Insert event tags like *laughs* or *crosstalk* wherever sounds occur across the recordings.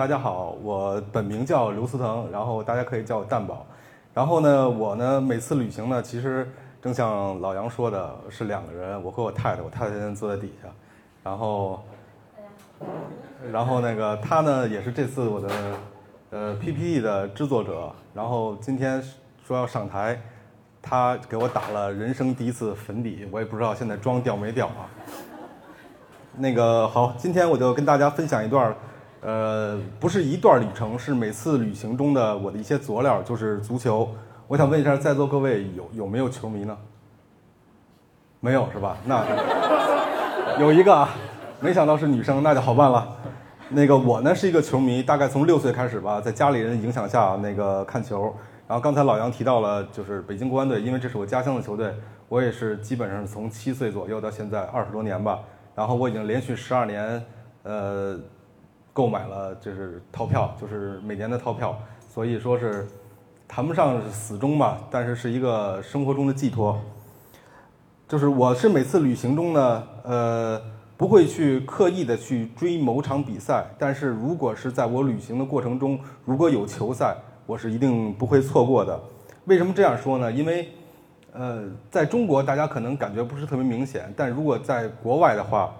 大家好，我本名叫刘思腾，然后大家可以叫我蛋宝。然后呢，我呢每次旅行呢，其实正像老杨说的，是两个人，我和我太太，我太太现在坐在底下。然后，然后那个他呢，也是这次我的呃 PPT 的制作者。然后今天说要上台，他给我打了人生第一次粉底，我也不知道现在妆掉没掉啊。那个好，今天我就跟大家分享一段，呃，不是一段旅程，是每次旅行中的我的一些佐料，就是足球。我想问一下，在座各位有有没有球迷呢？没有是吧？那有一个啊，没想到是女生，那就好办了。那个我呢是一个球迷，大概从六岁开始吧，在家里人影响下那个看球。然后刚才老杨提到了，就是北京国安队，因为这是我家乡的球队，我也是基本上从七岁左右到现在二十多年吧。然后我已经连续十二年，呃，购买了就是套票，就是每年的套票，所以说是谈不上死忠吧，但是是一个生活中的寄托。就是我是每次旅行中呢，呃，不会去刻意的去追某场比赛，但是如果是在我旅行的过程中，如果有球赛，我是一定不会错过的。为什么这样说呢？因为呃，在中国，大家可能感觉不是特别明显，但如果在国外的话，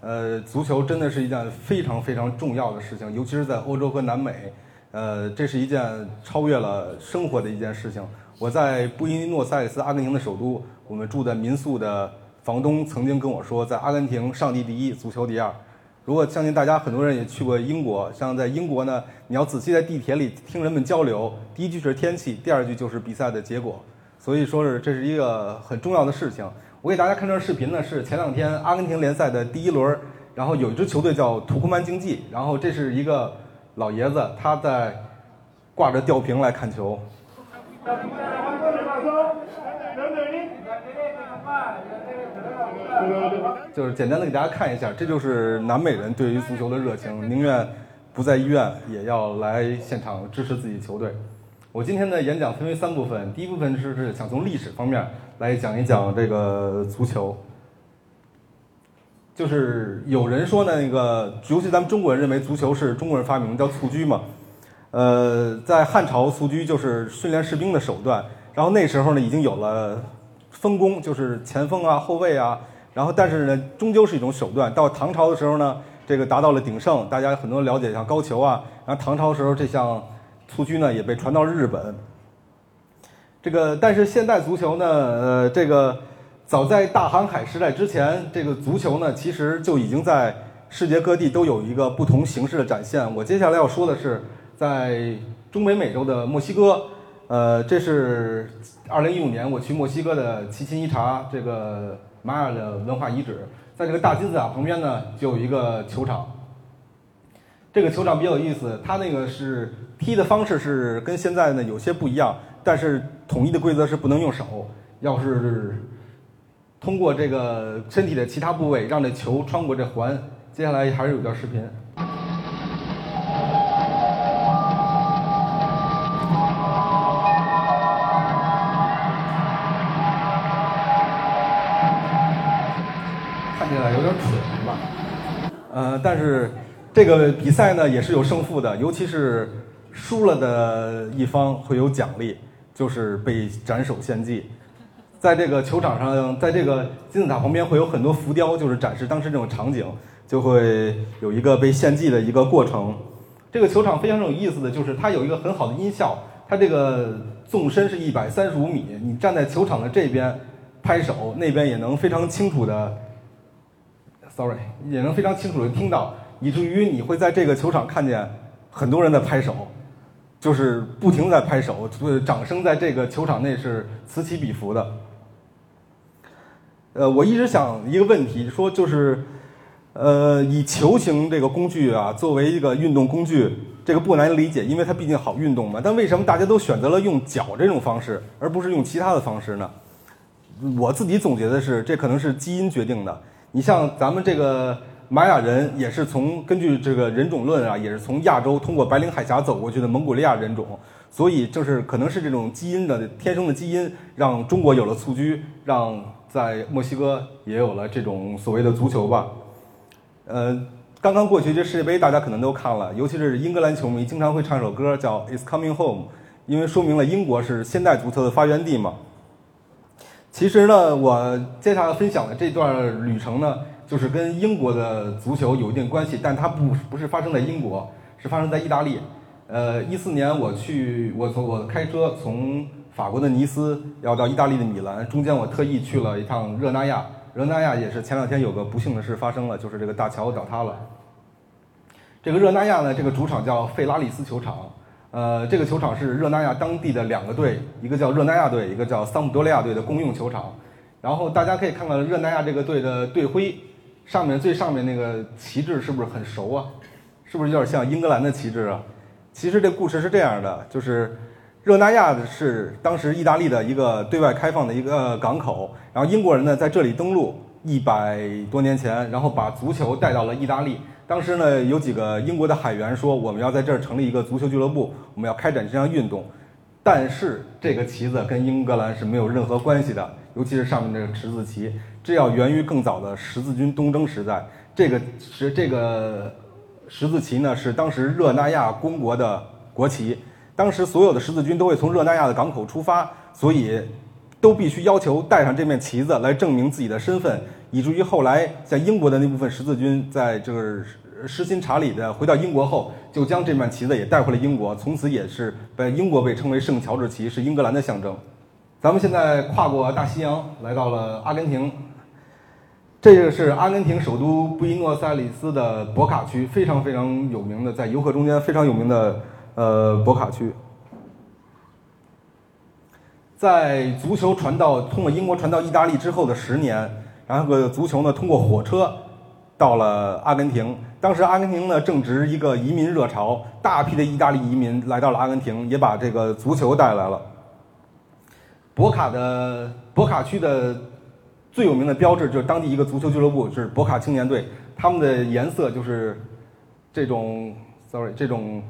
呃，足球真的是一件非常非常重要的事情，尤其是在欧洲和南美，呃，这是一件超越了生活的一件事情。我在布宜诺斯艾利斯，阿根廷的首都，我们住的民宿的房东曾经跟我说，在阿根廷，上帝第一，足球第二。如果相信大家很多人也去过英国，像在英国呢，你要仔细在地铁里听人们交流，第一句是天气，第二句就是比赛的结果。所以说是这是一个很重要的事情。我给大家看这段视频呢，是前两天阿根廷联赛的第一轮，然后有一支球队叫土库曼竞技，然后这是一个老爷子，他在挂着吊瓶来看球。就是简单的给大家看一下，这就是南美人对于足球的热情，宁愿不在医院也要来现场支持自己球队。我今天的演讲分为三部分，第一部分是是想从历史方面来讲一讲这个足球。就是有人说呢，那个尤其咱们中国人认为足球是中国人发明，叫蹴鞠嘛。呃，在汉朝，蹴鞠就是训练士兵的手段。然后那时候呢，已经有了分工，就是前锋啊、后卫啊。然后但是呢，终究是一种手段。到唐朝的时候呢，这个达到了鼎盛，大家很多了解像高俅啊。然后唐朝时候这项。蹴鞠呢也被传到日本。这个，但是现代足球呢，呃，这个早在大航海时代之前，这个足球呢其实就已经在世界各地都有一个不同形式的展现。我接下来要说的是，在中北美洲的墨西哥，呃，这是二零一五年我去墨西哥的奇琴伊查这个玛雅的文化遗址，在这个大金字塔旁边呢就有一个球场。这个球场比较有意思，它那个是踢的方式是跟现在呢有些不一样，但是统一的规则是不能用手，要是通过这个身体的其他部位让这球穿过这环。接下来还是有段视频，看起来有点蠢吧？呃，但是。这个比赛呢也是有胜负的，尤其是输了的一方会有奖励，就是被斩首献祭。在这个球场上，在这个金字塔旁边会有很多浮雕，就是展示当时这种场景，就会有一个被献祭的一个过程。这个球场非常有意思的就是它有一个很好的音效，它这个纵深是一百三十五米，你站在球场的这边拍手，那边也能非常清楚的，sorry，也能非常清楚的听到。以至于你会在这个球场看见很多人在拍手，就是不停在拍手，掌声在这个球场内是此起彼伏的。呃，我一直想一个问题，说就是，呃，以球形这个工具啊作为一个运动工具，这个不难理解，因为它毕竟好运动嘛。但为什么大家都选择了用脚这种方式，而不是用其他的方式呢？我自己总结的是，这可能是基因决定的。你像咱们这个。玛雅人也是从根据这个人种论啊，也是从亚洲通过白令海峡走过去的蒙古利亚人种，所以就是可能是这种基因的天生的基因，让中国有了蹴鞠，让在墨西哥也有了这种所谓的足球吧。呃，刚刚过去这世界杯，大家可能都看了，尤其是英格兰球迷经常会唱一首歌叫《It's Coming Home》，因为说明了英国是现代足球的发源地嘛。其实呢，我接下来分享的这段旅程呢，就是跟英国的足球有一定关系，但它不不是发生在英国，是发生在意大利。呃，一四年我去，我从我开车从法国的尼斯要到意大利的米兰，中间我特意去了一趟热那亚。热那亚也是前两天有个不幸的事发生了，就是这个大桥倒塌了。这个热那亚呢，这个主场叫费拉里斯球场。呃，这个球场是热那亚当地的两个队，一个叫热那亚队，一个叫桑普多利亚队的公用球场。然后大家可以看看热那亚这个队的队徽，上面最上面那个旗帜是不是很熟啊？是不是有点像英格兰的旗帜啊？其实这故事是这样的，就是热那亚是当时意大利的一个对外开放的一个港口，然后英国人呢在这里登陆一百多年前，然后把足球带到了意大利。当时呢，有几个英国的海员说，我们要在这儿成立一个足球俱乐部，我们要开展这项运动。但是这个旗子跟英格兰是没有任何关系的，尤其是上面这个十字旗，这要源于更早的十字军东征时代。这个是这个十字旗呢，是当时热那亚公国的国旗。当时所有的十字军都会从热那亚的港口出发，所以都必须要求带上这面旗子来证明自己的身份。以至于后来，像英国的那部分十字军，在这个施辛查理的回到英国后，就将这面旗子也带回了英国，从此也是被英国被称为圣乔治旗，是英格兰的象征。咱们现在跨过大西洋，来到了阿根廷。这个是阿根廷首都布宜诺斯艾利斯的博卡区，非常非常有名的，在游客中间非常有名的呃博卡区。在足球传到通过英国传到意大利之后的十年。然后个足球呢，通过火车到了阿根廷。当时阿根廷呢正值一个移民热潮，大批的意大利移民来到了阿根廷，也把这个足球带来了。博卡的博卡区的最有名的标志就是当地一个足球俱乐部，就是博卡青年队。他们的颜色就是这种，sorry，这种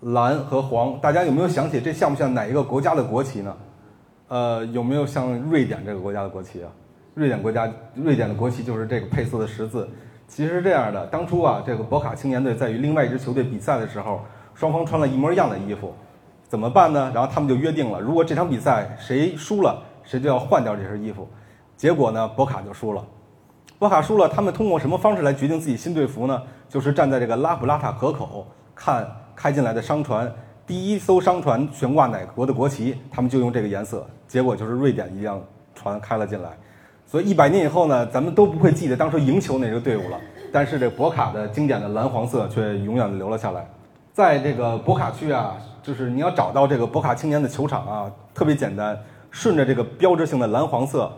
蓝和黄。大家有没有想起这像不像哪一个国家的国旗呢？呃，有没有像瑞典这个国家的国旗啊？瑞典国家，瑞典的国旗就是这个配色的十字。其实是这样的，当初啊，这个博卡青年队在与另外一支球队比赛的时候，双方穿了一模一样的衣服，怎么办呢？然后他们就约定了，如果这场比赛谁输了，谁就要换掉这身衣服。结果呢，博卡就输了。博卡输了，他们通过什么方式来决定自己新队服呢？就是站在这个拉普拉塔河口看开进来的商船，第一艘商船悬挂哪国的国旗，他们就用这个颜色。结果就是瑞典一辆船开了进来。所以一百年以后呢，咱们都不会记得当时赢球那支队伍了。但是这博卡的经典的蓝黄色却永远的留了下来。在这个博卡区啊，就是你要找到这个博卡青年的球场啊，特别简单，顺着这个标志性的蓝黄色，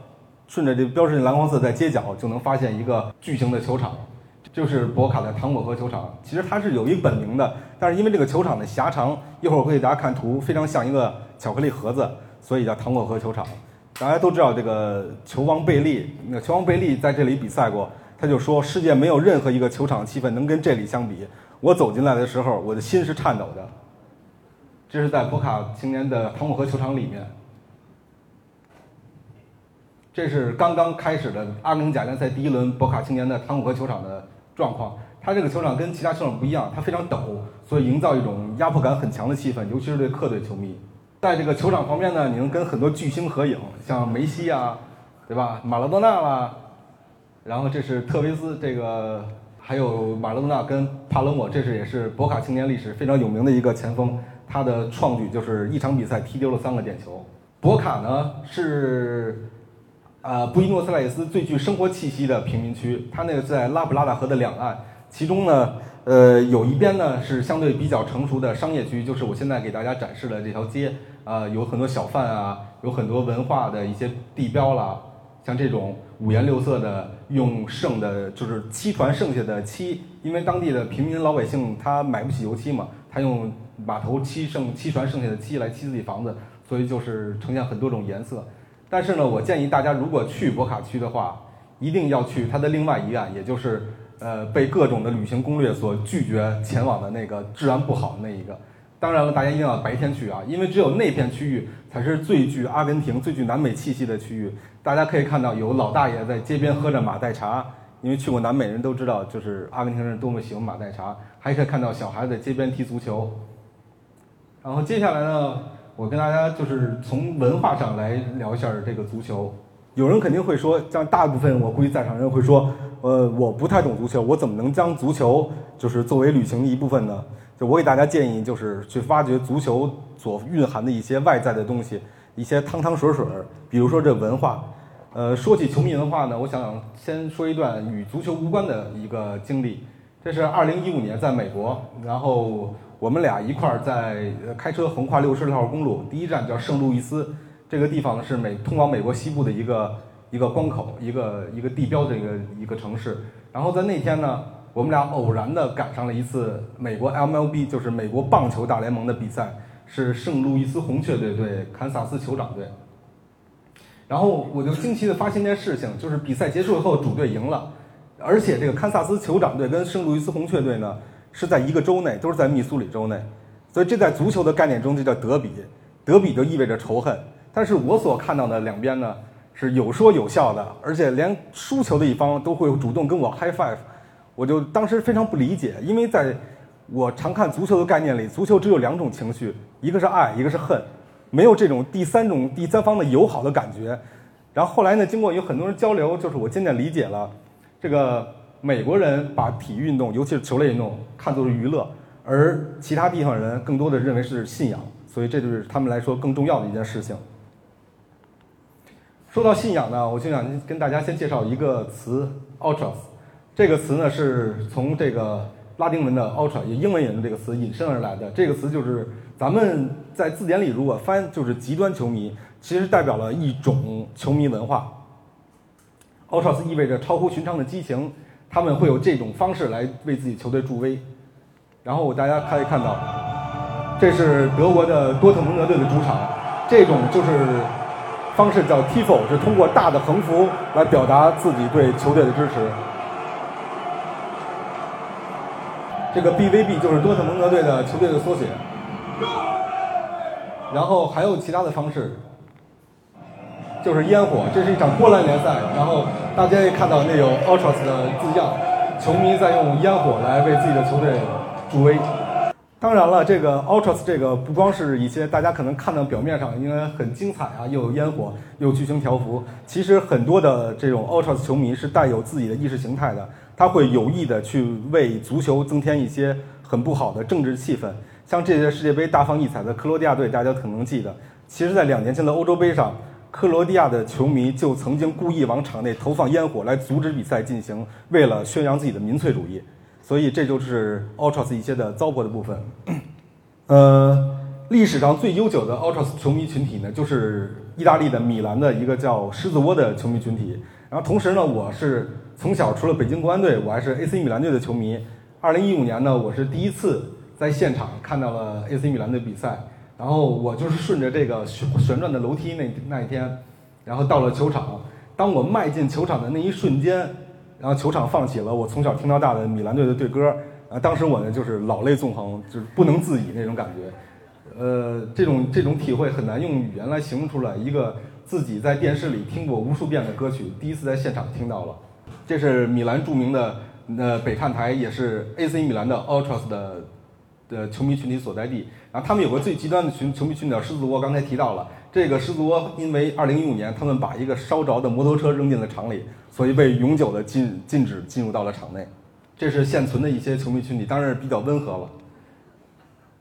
顺着这标志性蓝黄色在街角就能发现一个巨型的球场，就是博卡的糖果河球场。其实它是有一本名的，但是因为这个球场的狭长，一会儿我会给大家看图，非常像一个巧克力盒子，所以叫糖果河球场。大家都知道这个球王贝利，那球王贝利在这里比赛过，他就说世界没有任何一个球场气氛能跟这里相比。我走进来的时候，我的心是颤抖的。这是在博卡青年的糖果河球场里面，这是刚刚开始的阿根廷甲联赛第一轮博卡青年的汤姆河球场的状况。它这个球场跟其他球场不一样，它非常陡，所以营造一种压迫感很强的气氛，尤其是对客队球迷。在这个球场旁边呢，你能跟很多巨星合影，像梅西啊，对吧？马拉多纳啦，然后这是特维斯，这个还有马拉多纳跟帕勒莫，这是也是博卡青年历史非常有名的一个前锋，他的创举就是一场比赛踢丢了三个点球。博卡呢是，呃，布宜诺斯艾利斯最具生活气息的贫民区，它那个在拉普拉达河的两岸，其中呢。呃，有一边呢是相对比较成熟的商业区，就是我现在给大家展示的这条街，啊，有很多小贩啊，有很多文化的一些地标啦，像这种五颜六色的，用剩的，就是漆船剩下的漆，因为当地的平民老百姓他买不起油漆嘛，他用码头漆剩漆船剩下的漆来漆自己房子，所以就是呈现很多种颜色。但是呢，我建议大家如果去博卡区的话，一定要去它的另外一岸，也就是。呃，被各种的旅行攻略所拒绝前往的那个治安不好的那一个。当然了，大家一定要白天去啊，因为只有那片区域才是最具阿根廷、最具南美气息的区域。大家可以看到，有老大爷在街边喝着马黛茶，因为去过南美人都知道，就是阿根廷人多么喜欢马黛茶，还可以看到小孩子在街边踢足球。然后接下来呢，我跟大家就是从文化上来聊一下这个足球。有人肯定会说，像大部分我估计在场人会说，呃，我不太懂足球，我怎么能将足球就是作为旅行的一部分呢？就我给大家建议，就是去发掘足球所蕴含的一些外在的东西，一些汤汤水水，比如说这文化。呃，说起球迷文化呢，我想先说一段与足球无关的一个经历。这是二零一五年在美国，然后我们俩一块儿在开车横跨六十六号公路，第一站叫圣路易斯。这个地方是美通往美国西部的一个一个关口，一个一个地标的一个一个城市。然后在那天呢，我们俩偶然的赶上了一次美国 MLB，就是美国棒球大联盟的比赛，是圣路易斯红雀队对堪萨斯酋长队。然后我就惊奇的发现一件事情，就是比赛结束以后主队赢了，而且这个堪萨斯酋长队跟圣路易斯红雀队呢是在一个州内，都是在密苏里州内，所以这在足球的概念中就叫德比，德比就意味着仇恨。但是我所看到的两边呢，是有说有笑的，而且连输球的一方都会主动跟我 high five，我就当时非常不理解，因为在我常看足球的概念里，足球只有两种情绪，一个是爱，一个是恨，没有这种第三种第三方的友好的感觉。然后后来呢，经过有很多人交流，就是我渐渐理解了，这个美国人把体育运动，尤其是球类运动看作是娱乐，而其他地方人更多的认为是信仰，所以这就是他们来说更重要的一件事情。说到信仰呢，我就想跟大家先介绍一个词，ultras。这个词呢是从这个拉丁文的 ultra，也英文引用这个词引申而来的。这个词就是咱们在字典里如果翻就是极端球迷，其实代表了一种球迷文化。ultras 意味着超乎寻常的激情，他们会有这种方式来为自己球队助威。然后大家可以看到，这是德国的多特蒙德队的主场，这种就是。方式叫 Tifo，是通过大的横幅来表达自己对球队的支持。这个 BVB 就是多特蒙德队的球队的缩写。然后还有其他的方式，就是烟火。这是一场波兰联赛，然后大家也看到那有 Ultras 的字样，球迷在用烟火来为自己的球队助威。当然了，这个 Ultras 这个不光是一些大家可能看到表面上应该很精彩啊，又有烟火，又有巨型条幅。其实很多的这种 Ultras 球迷是带有自己的意识形态的，他会有意的去为足球增添一些很不好的政治气氛。像这届世界杯大放异彩的克罗地亚队，大家可能记得，其实在两年前的欧洲杯上，克罗地亚的球迷就曾经故意往场内投放烟火来阻止比赛进行，为了宣扬自己的民粹主义。所以这就是 Ultras 一些的糟粕的部分。呃，历史上最悠久的 Ultras 球迷群体呢，就是意大利的米兰的一个叫狮子窝的球迷群体。然后同时呢，我是从小除了北京国安队，我还是 AC 米兰队的球迷。二零一五年呢，我是第一次在现场看到了 AC 米兰的比赛。然后我就是顺着这个旋旋转的楼梯那那一天，然后到了球场。当我迈进球场的那一瞬间。然后球场放起了我从小听到大的米兰队的队歌，啊，当时我呢就是老泪纵横，就是不能自已那种感觉，呃，这种这种体会很难用语言来形容出来。一个自己在电视里听过无数遍的歌曲，第一次在现场听到了。这是米兰著名的呃北看台，也是 AC 米兰的 Ultras 的的球迷群体所在地。然后他们有个最极端的群球迷群叫狮子窝，刚才提到了。这个狮子窝因为2015年他们把一个烧着的摩托车扔进了场里。所以被永久的禁禁止进入到了场内，这是现存的一些球迷群体，当然是比较温和了。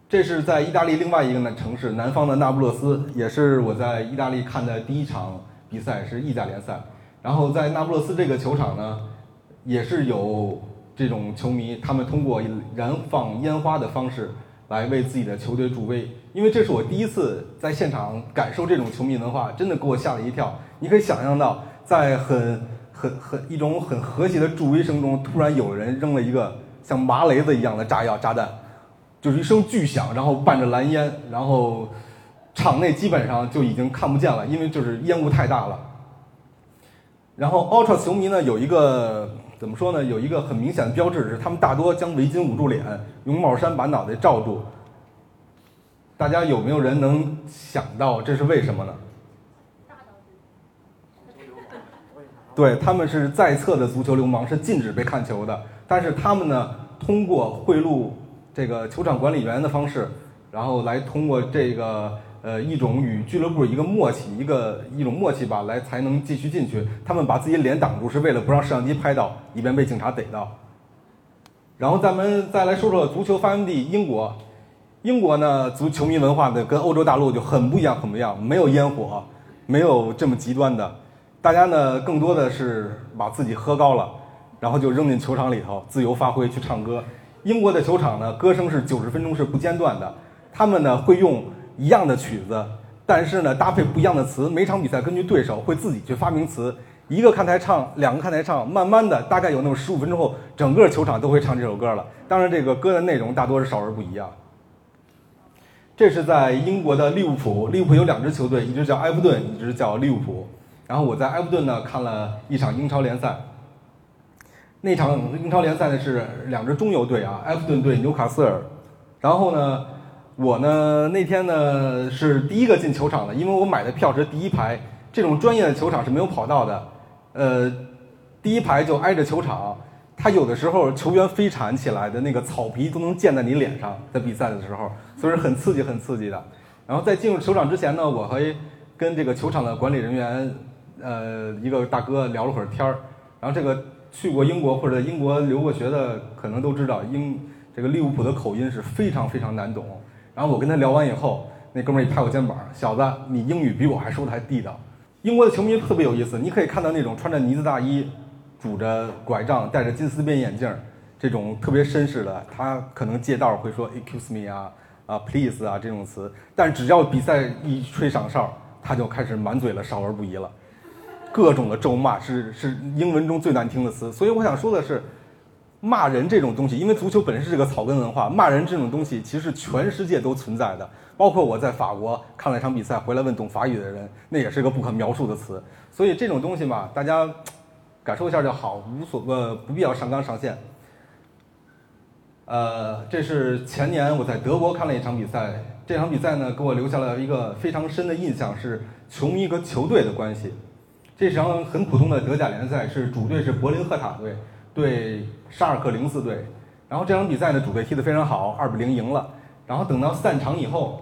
这是在意大利另外一个呢城市南方的那不勒斯，也是我在意大利看的第一场比赛，是意甲联赛。然后在那不勒斯这个球场呢，也是有这种球迷，他们通过燃放烟花的方式来为自己的球队助威。因为这是我第一次在现场感受这种球迷文化，真的给我吓了一跳。你可以想象到，在很很很一种很和谐的助威声中，突然有人扔了一个像麻雷子一样的炸药炸弹，就是一声巨响，然后伴着蓝烟，然后场内基本上就已经看不见了，因为就是烟雾太大了。然后 Ultra 球迷呢有一个怎么说呢？有一个很明显的标志是，他们大多将围巾捂住脸，用帽衫把脑袋罩住。大家有没有人能想到这是为什么呢？对他们是在册的足球流氓，是禁止被看球的。但是他们呢，通过贿赂这个球场管理员的方式，然后来通过这个呃一种与俱乐部一个默契，一个一种默契吧，来才能继续进去。他们把自己脸挡住，是为了不让摄像机拍到，以便被警察逮到。然后咱们再来说说足球发源地英国。英国呢，足球迷文化呢跟欧洲大陆就很不一样，很不一样，没有烟火，没有这么极端的。大家呢更多的是把自己喝高了，然后就扔进球场里头自由发挥去唱歌。英国的球场呢，歌声是九十分钟是不间断的。他们呢会用一样的曲子，但是呢搭配不一样的词。每场比赛根据对手会自己去发明词。一个看台唱，两个看台唱，慢慢的，大概有那么十五分钟后，整个球场都会唱这首歌了。当然，这个歌的内容大多是少儿不宜啊。这是在英国的利物浦，利物浦有两支球队，一支叫埃弗顿，一支叫利物浦。然后我在埃弗顿呢看了一场英超联赛。那场英超联赛呢是两支中游队啊，埃弗顿对纽卡斯尔。然后呢，我呢那天呢是第一个进球场的，因为我买的票是第一排。这种专业的球场是没有跑道的，呃，第一排就挨着球场，它有的时候球员飞铲起来的那个草皮都能溅在你脸上，在比赛的时候，所以很刺激、很刺激的。然后在进入球场之前呢，我还跟这个球场的管理人员，呃，一个大哥聊了会儿天儿。然后这个去过英国或者英国留过学的，可能都知道英这个利物浦的口音是非常非常难懂。然后我跟他聊完以后，那哥们儿一拍我肩膀：“小子，你英语比我还说的还地道。”英国的球迷特别有意思，你可以看到那种穿着呢子大衣、拄着拐杖、戴着金丝边眼镜这种特别绅士的，他可能借道会说 “excuse me” 啊、啊 “please” 啊这种词，但只要比赛一吹响哨，他就开始满嘴了，少儿不宜了，各种的咒骂是是英文中最难听的词。所以我想说的是，骂人这种东西，因为足球本身是这个草根文化，骂人这种东西其实全世界都存在的。包括我在法国看了一场比赛，回来问懂法语的人，那也是个不可描述的词。所以这种东西嘛，大家感受一下就好，无所呃不必要上纲上线。呃，这是前年我在德国看了一场比赛，这场比赛呢给我留下了一个非常深的印象，是球迷和球队的关系。这场很普通的德甲联赛，是主队是柏林赫塔队对沙尔克零四队，然后这场比赛呢主队踢得非常好，二比零赢了。然后等到散场以后，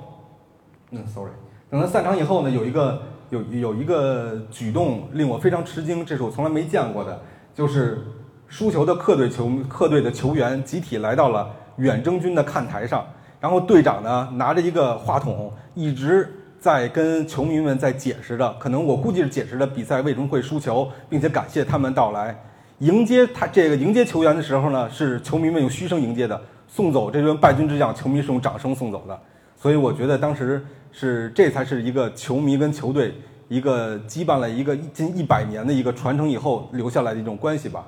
嗯，sorry，等到散场以后呢，有一个有有一个举动令我非常吃惊，这是我从来没见过的，就是输球的客队球客队的球员集体来到了远征军的看台上，然后队长呢拿着一个话筒，一直在跟球迷们在解释着，可能我估计是解释着比赛为什么会输球，并且感谢他们到来迎接他这个迎接球员的时候呢，是球迷们用嘘声迎接的。送走这尊败军之将，球迷是用掌声送走的，所以我觉得当时是这才是一个球迷跟球队一个羁绊了一个近一百年的一个传承以后留下来的一种关系吧。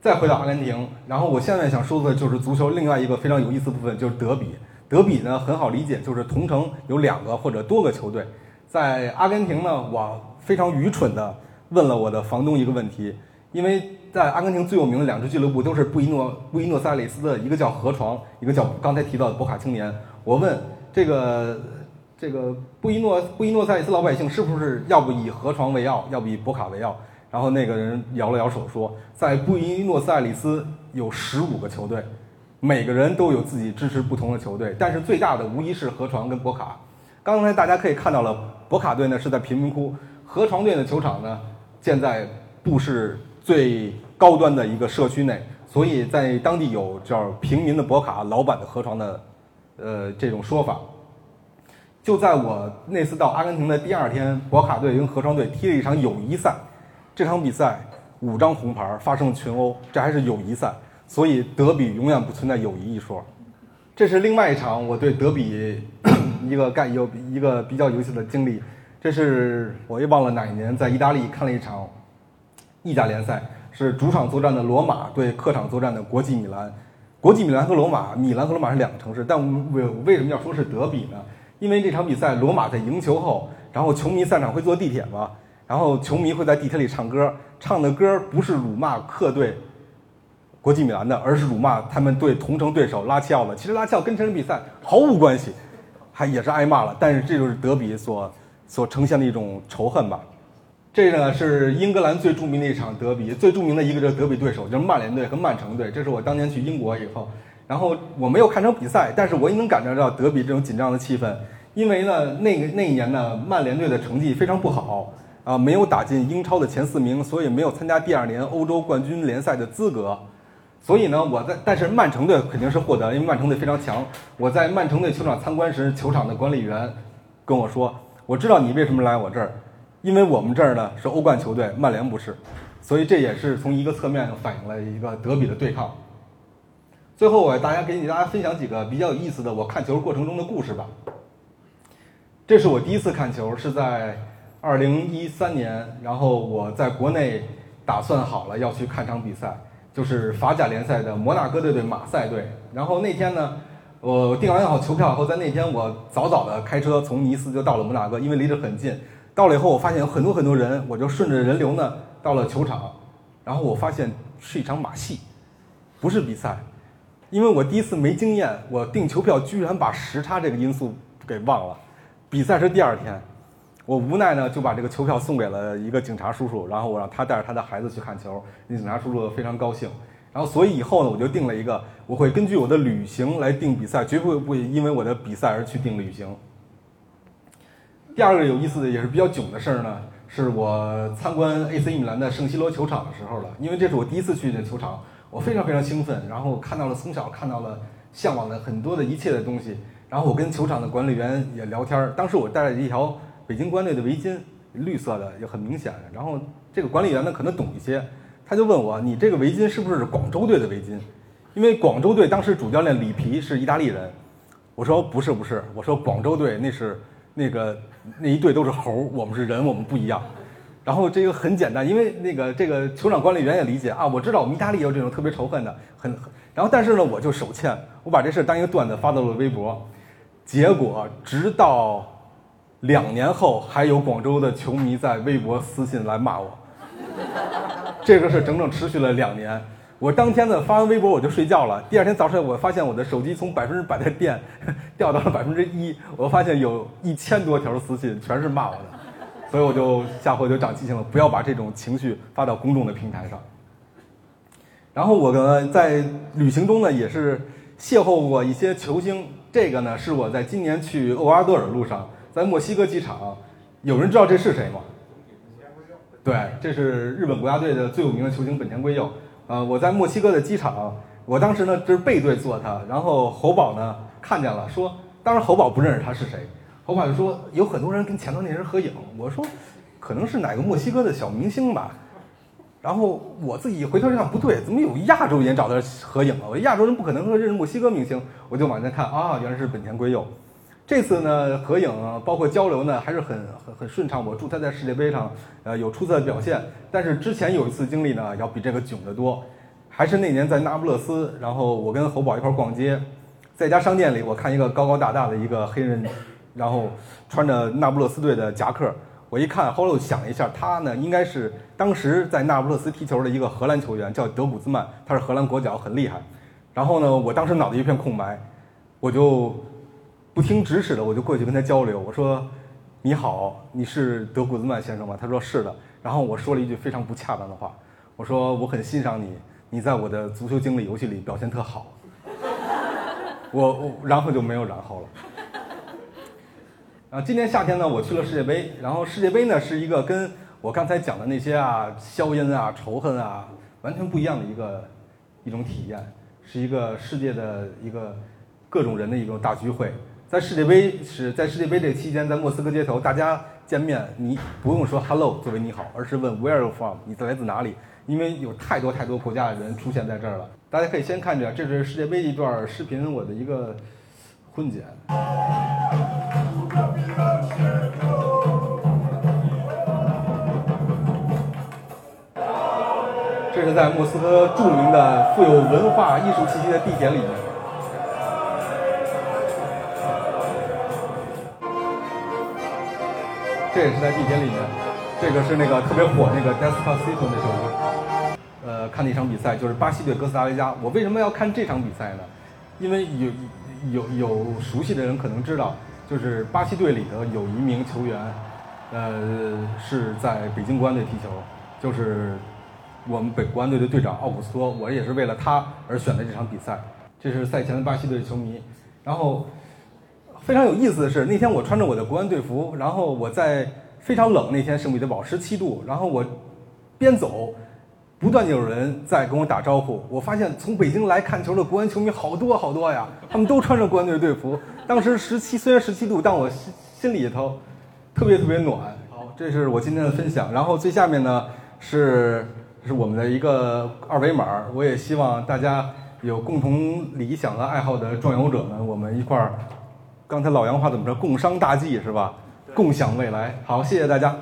再回到阿根廷，然后我现在想说的就是足球另外一个非常有意思部分，就是德比。德比呢很好理解，就是同城有两个或者多个球队。在阿根廷呢，我非常愚蠢的问了我的房东一个问题，因为。在阿根廷最有名的两支俱乐部都是布宜诺布宜诺斯艾利斯的，一个叫河床，一个叫刚才提到的博卡青年。我问这个这个布宜诺布宜诺斯艾利斯老百姓是不是要不以河床为傲，要不以博卡为傲？然后那个人摇了摇手说，在布宜诺斯艾利斯有十五个球队，每个人都有自己支持不同的球队，但是最大的无疑是河床跟博卡。刚才大家可以看到了，博卡队呢是在贫民窟，河床队的球场呢建在布市。最高端的一个社区内，所以在当地有叫“平民的博卡，老板的河床”的，呃，这种说法。就在我那次到阿根廷的第二天，博卡队跟河床队踢了一场友谊赛，这场比赛五张红牌发生了群殴，这还是友谊赛，所以德比永远不存在友谊一说。这是另外一场我对德比 *coughs* 一个干有一个比较有意思的经历，这是我也忘了哪一年在意大利看了一场。意甲联赛是主场作战的罗马对客场作战的国际米兰，国际米兰和罗马，米兰和罗马是两个城市，但为为什么要说是德比呢？因为这场比赛罗马在赢球后，然后球迷散场会坐地铁嘛，然后球迷会在地铁里唱歌，唱的歌不是辱骂客队国际米兰的，而是辱骂他们对同城对手拉齐奥的。其实拉齐奥跟这场比赛毫无关系，还也是挨骂了，但是这就是德比所所呈现的一种仇恨吧。这个呢是英格兰最著名的一场德比，最著名的一个就是德比对手就是曼联队和曼城队。这是我当年去英国以后，然后我没有看成比赛，但是我也能感觉到德比这种紧张的气氛。因为呢，那个那一年呢，曼联队的成绩非常不好啊，没有打进英超的前四名，所以没有参加第二年欧洲冠军联赛的资格。所以呢，我在但是曼城队肯定是获得，因为曼城队非常强。我在曼城队球场参观时，球场的管理员跟我说：“我知道你为什么来我这儿，因为我们这儿呢是欧冠球队，曼联不是。”所以这也是从一个侧面反映了一个德比的对抗。最后，我大家给你大家分享几个比较有意思的我看球过程中的故事吧。这是我第一次看球，是在二零一三年，然后我在国内打算好了要去看场比赛。就是法甲联赛的摩纳哥队对马赛队，然后那天呢，我订完好球票后，在那天我早早的开车从尼斯就到了摩纳哥，因为离得很近。到了以后，我发现有很多很多人，我就顺着人流呢到了球场，然后我发现是一场马戏，不是比赛，因为我第一次没经验，我订球票居然把时差这个因素给忘了，比赛是第二天。我无奈呢，就把这个球票送给了一个警察叔叔，然后我让他带着他的孩子去看球。那警察叔叔非常高兴。然后，所以以后呢，我就定了一个，我会根据我的旅行来定比赛，绝不会因为我的比赛而去定旅行。第二个有意思的，也是比较囧的事儿呢，是我参观 AC 米兰的圣西罗球场的时候了。因为这是我第一次去这球场，我非常非常兴奋，然后看到了从小看到了向往的很多的一切的东西。然后我跟球场的管理员也聊天儿，当时我带了一条。北京国安队的围巾，绿色的也很明显。然后这个管理员呢可能懂一些，他就问我：“你这个围巾是不是广州队的围巾？”因为广州队当时主教练里皮是意大利人。我说：“不是，不是。”我说：“广州队那是那个那一队都是猴，我们是人，我们不一样。”然后这个很简单，因为那个这个球场管理员也理解啊，我知道我们意大利有这种特别仇恨的，很很。然后但是呢，我就手欠，我把这事当一个段子发到了微博，结果直到。两年后，还有广州的球迷在微博私信来骂我，这个是整整持续了两年。我当天呢发完微博我就睡觉了，第二天早上我发现我的手机从百分之百的电 *laughs* 掉到了百分之一，我发现有一千多条私信全是骂我的，所以我就下回就长记性了，不要把这种情绪发到公众的平台上。然后我呢在旅行中呢也是邂逅过一些球星，这个呢是我在今年去厄瓜多尔路上。在墨西哥机场，有人知道这是谁吗？对，这是日本国家队的最有名的球星本田圭佑。呃，我在墨西哥的机场，我当时呢就是背对坐他，然后侯宝呢看见了，说，当时侯宝不认识他是谁，侯宝就说有很多人跟前头那人合影，我说可能是哪个墨西哥的小明星吧。然后我自己回头一看，不对，怎么有亚洲人找他合影了？我亚洲人不可能认识墨西哥明星，我就往前看啊，原来是本田圭佑。这次呢，合影包括交流呢，还是很很很顺畅。我祝他在世界杯上，呃，有出色的表现。但是之前有一次经历呢，要比这个囧得多。还是那年在那不勒斯，然后我跟侯宝一块儿逛街，在一家商店里，我看一个高高大大的一个黑人，然后穿着那不勒斯队的夹克。我一看，后来我想了一下，他呢应该是当时在那不勒斯踢球的一个荷兰球员，叫德古兹曼，他是荷兰国脚，很厉害。然后呢，我当时脑子一片空白，我就。不听指使的，我就过去跟他交流。我说：“你好，你是德古兹曼先生吗？”他说：“是的。”然后我说了一句非常不恰当的话，我说：“我很欣赏你，你在我的足球经理游戏里表现特好。” *laughs* 我我然后就没有然后了。啊，今年夏天呢，我去了世界杯。然后世界杯呢，是一个跟我刚才讲的那些啊硝烟啊仇恨啊完全不一样的一个一种体验，是一个世界的一个各种人的一个大聚会。在世界杯是在世界杯这期间，在莫斯科街头，大家见面，你不用说 “hello” 作为你好，而是问 “where are you from”，你来自哪里？因为有太多太多国家的人出现在这儿了。大家可以先看着，这是世界杯一段视频，我的一个混剪。这是在莫斯科著名的、富有文化艺术气息的地铁里面。这也是在地铁里面，这个是那个特别火那个 Despacito 那首歌。呃，看那场比赛就是巴西对哥斯达黎加。我为什么要看这场比赛呢？因为有有有熟悉的人可能知道，就是巴西队里头有一名球员，呃，是在北京国安队踢球，就是我们北国安队的队长奥古斯托，我也是为了他而选的这场比赛。这是赛前的巴西队球迷，然后非常有意思的是，那天我穿着我的国安队服，然后我在非常冷那天圣彼得堡十七度，然后我边走，不断有人在跟我打招呼。我发现从北京来看球的国安球迷好多好多呀，他们都穿着国安队队服。当时十七虽然十七度，但我心心里头特别特别暖。好，这是我今天的分享。然后最下面呢是是我们的一个二维码，我也希望大家有共同理想和爱好的壮游者们，我们一块儿。刚才老杨话怎么说？共商大计是吧？共享未来。好，谢谢大家。